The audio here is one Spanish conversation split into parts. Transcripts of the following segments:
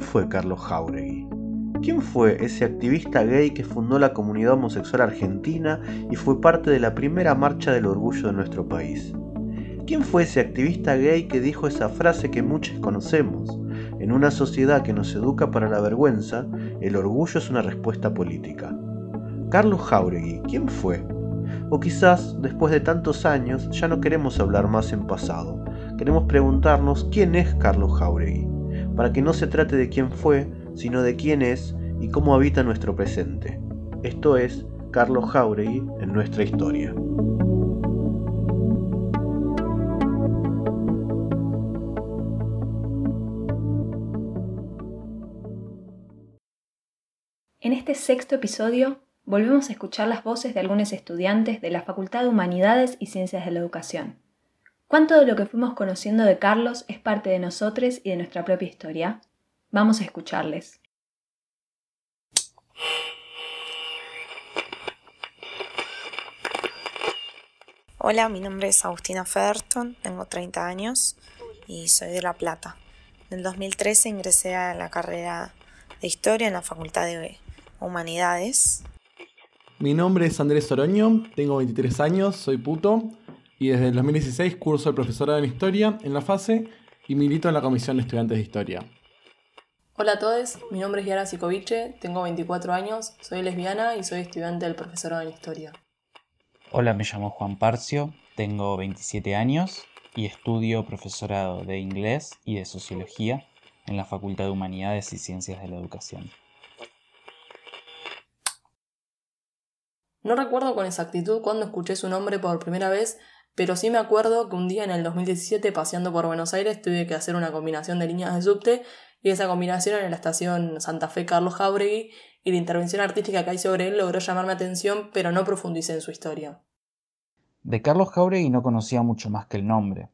¿quién fue Carlos Jauregui? ¿Quién fue ese activista gay que fundó la comunidad homosexual argentina y fue parte de la primera marcha del orgullo de nuestro país? ¿Quién fue ese activista gay que dijo esa frase que muchos conocemos? En una sociedad que nos educa para la vergüenza, el orgullo es una respuesta política. Carlos Jauregui, ¿quién fue? O quizás, después de tantos años, ya no queremos hablar más en pasado. Queremos preguntarnos quién es Carlos Jauregui, para que no se trate de quién fue, sino de quién es y cómo habita nuestro presente. Esto es Carlos Jauregui en nuestra historia. En este sexto episodio volvemos a escuchar las voces de algunos estudiantes de la Facultad de Humanidades y Ciencias de la Educación. ¿Cuánto de lo que fuimos conociendo de Carlos es parte de nosotros y de nuestra propia historia? Vamos a escucharles. Hola, mi nombre es Agustina Federton, tengo 30 años y soy de La Plata. En el 2013 ingresé a la carrera de Historia en la Facultad de Humanidades. Mi nombre es Andrés Oroño, tengo 23 años, soy puto y desde el 2016 curso de profesorado en Historia en la FASE y milito en la Comisión de Estudiantes de Historia. Hola a todos, mi nombre es Yara Sikoviche, tengo 24 años, soy lesbiana y soy estudiante del profesorado en Historia. Hola, me llamo Juan Parcio, tengo 27 años y estudio profesorado de inglés y de sociología en la Facultad de Humanidades y Ciencias de la Educación. No recuerdo con exactitud cuándo escuché su nombre por primera vez, pero sí me acuerdo que un día en el 2017 paseando por Buenos Aires tuve que hacer una combinación de líneas de subte y esa combinación en la estación Santa Fe Carlos Jauregui y la intervención artística que hay sobre él logró llamarme atención, pero no profundicé en su historia. De Carlos Jauregui no conocía mucho más que el nombre,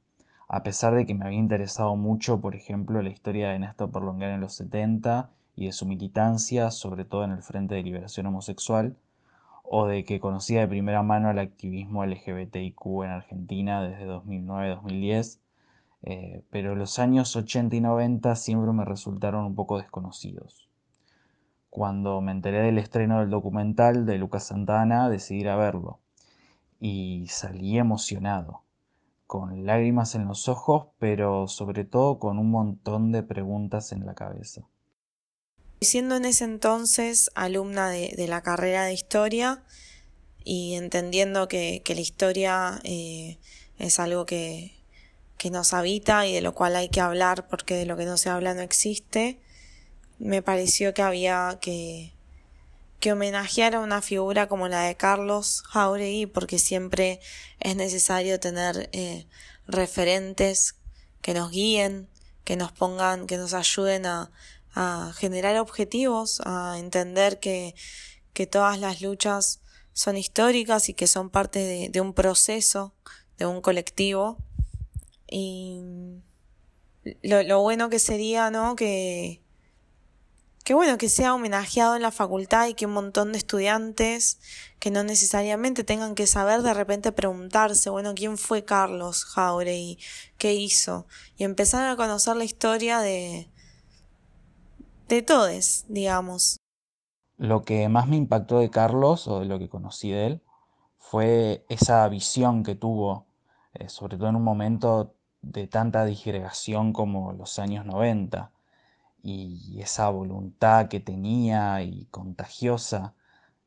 a pesar de que me había interesado mucho, por ejemplo, la historia de Néstor Perlonguer en los 70 y de su militancia, sobre todo en el Frente de Liberación Homosexual, o de que conocía de primera mano el activismo LGBTIQ en Argentina desde 2009-2010, eh, pero los años 80 y 90 siempre me resultaron un poco desconocidos. Cuando me enteré del estreno del documental de Lucas Santana, decidí ir a verlo y salí emocionado, con lágrimas en los ojos, pero sobre todo con un montón de preguntas en la cabeza. Siendo en ese entonces alumna de, la carrera de historia y entendiendo que, la historia eh, es algo que, que nos habita y de lo cual hay que hablar porque de lo que no se habla no existe, me pareció que había que, que homenajear a una figura como la de Carlos Jauregui porque siempre es necesario tener eh, referentes que nos guíen, que nos pongan, que nos ayuden a, a generar objetivos, a entender que, que todas las luchas son históricas y que son parte de, un proceso, de un colectivo. Y lo, lo, bueno que sería, ¿no? Que, que bueno, que sea homenajeado en la facultad y que un montón de estudiantes que no necesariamente tengan que saber de repente preguntarse, bueno, ¿quién fue Carlos Jauregui? ¿Qué hizo? Y empezar a conocer la historia de, de todos, digamos. Lo que más me impactó de Carlos, o de lo que conocí de él, fue esa visión que tuvo, eh, sobre todo en un momento de tanta disgregación como los años 90, y esa voluntad que tenía y contagiosa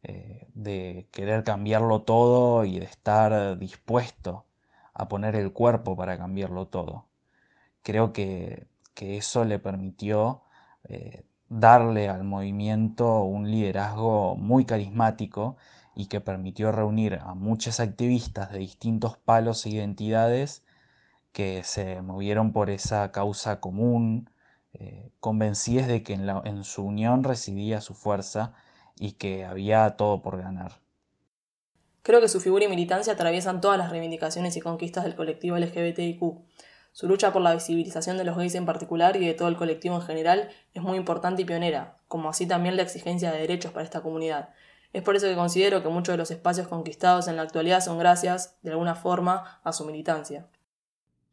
eh, de querer cambiarlo todo y de estar dispuesto a poner el cuerpo para cambiarlo todo. Creo que, que eso le permitió eh, darle al movimiento un liderazgo muy carismático y que permitió reunir a muchos activistas de distintos palos e identidades que se movieron por esa causa común, eh, convencidos de que en, en su unión residía su fuerza y que había todo por ganar. Creo que su figura y militancia atraviesan todas las reivindicaciones y conquistas del colectivo LGBTIQ. Su lucha por la visibilización de los gays en particular y de todo el colectivo en general es muy importante y pionera, como así también la exigencia de derechos para esta comunidad. Es por eso que considero que muchos de los espacios conquistados en la actualidad son gracias, de alguna forma, a su militancia.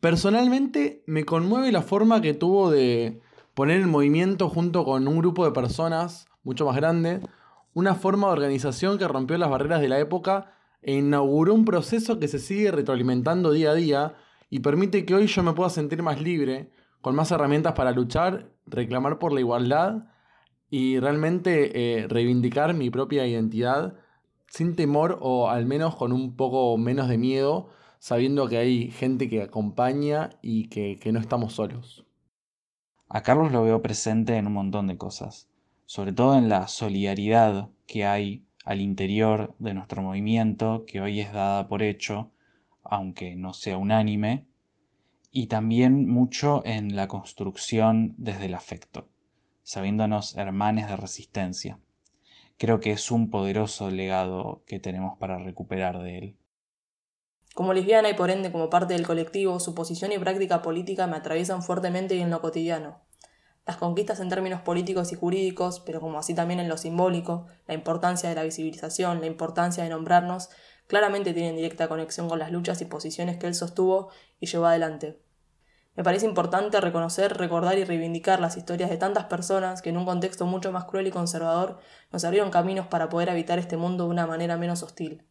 Personalmente me conmueve la forma que tuvo de poner en movimiento junto con un grupo de personas mucho más grande una forma de organización que rompió las barreras de la época e inauguró un proceso que se sigue retroalimentando día a día y permite que hoy yo me pueda sentir más libre, con más herramientas para luchar, reclamar por la igualdad y realmente eh, reivindicar mi propia identidad sin temor o al menos con un poco menos de miedo, sabiendo que hay gente que acompaña y que, que no estamos solos. A Carlos lo veo presente en un montón de cosas sobre todo en la solidaridad que hay al interior de nuestro movimiento, que hoy es dada por hecho, aunque no sea unánime, y también mucho en la construcción desde el afecto, sabiéndonos hermanes de resistencia. Creo que es un poderoso legado que tenemos para recuperar de él. Como lesbiana y por ende como parte del colectivo, su posición y práctica política me atraviesan fuertemente en lo cotidiano. Las conquistas en términos políticos y jurídicos, pero como así también en lo simbólico, la importancia de la visibilización, la importancia de nombrarnos, claramente tienen directa conexión con las luchas y posiciones que él sostuvo y llevó adelante. Me parece importante reconocer, recordar y reivindicar las historias de tantas personas que en un contexto mucho más cruel y conservador nos abrieron caminos para poder habitar este mundo de una manera menos hostil.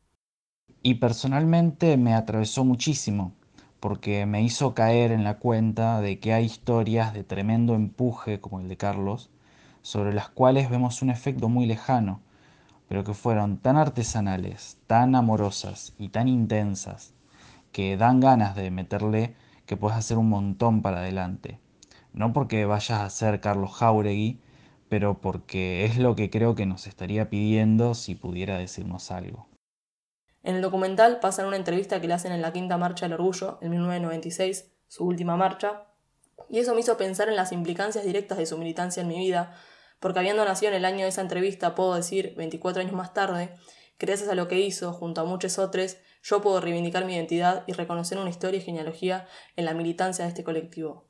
Y personalmente me atravesó muchísimo, porque me hizo caer en la cuenta de que hay historias de tremendo empuje como el de Carlos, sobre las cuales vemos un efecto muy lejano, pero que fueron tan artesanales, tan amorosas y tan intensas, que dan ganas de meterle que puedes hacer un montón para adelante. No porque vayas a ser Carlos Jauregui, pero porque es lo que creo que nos estaría pidiendo si pudiera decirnos algo. En el documental pasan una entrevista que le hacen en la Quinta Marcha del Orgullo, en 1996, su última marcha, y eso me hizo pensar en las implicancias directas de su militancia en mi vida, porque habiendo nacido en el año de esa entrevista, puedo decir, 24 años más tarde, gracias a lo que hizo, junto a muchos otros, yo puedo reivindicar mi identidad y reconocer una historia y genealogía en la militancia de este colectivo.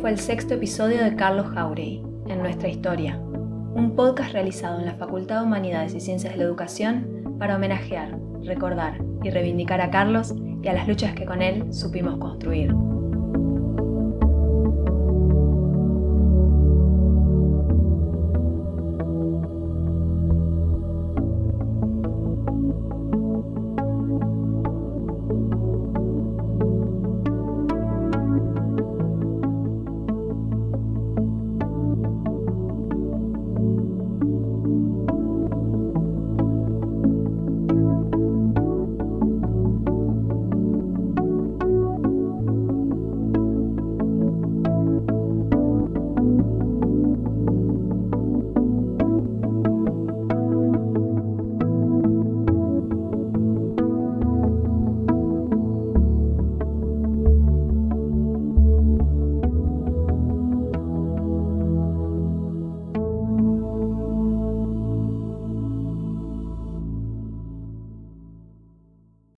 fue el sexto episodio de Carlos Jauregui, En Nuestra Historia, un podcast realizado en la Facultad de Humanidades y Ciencias de la Educación para homenajear, recordar y reivindicar a Carlos y a las luchas que con él supimos construir.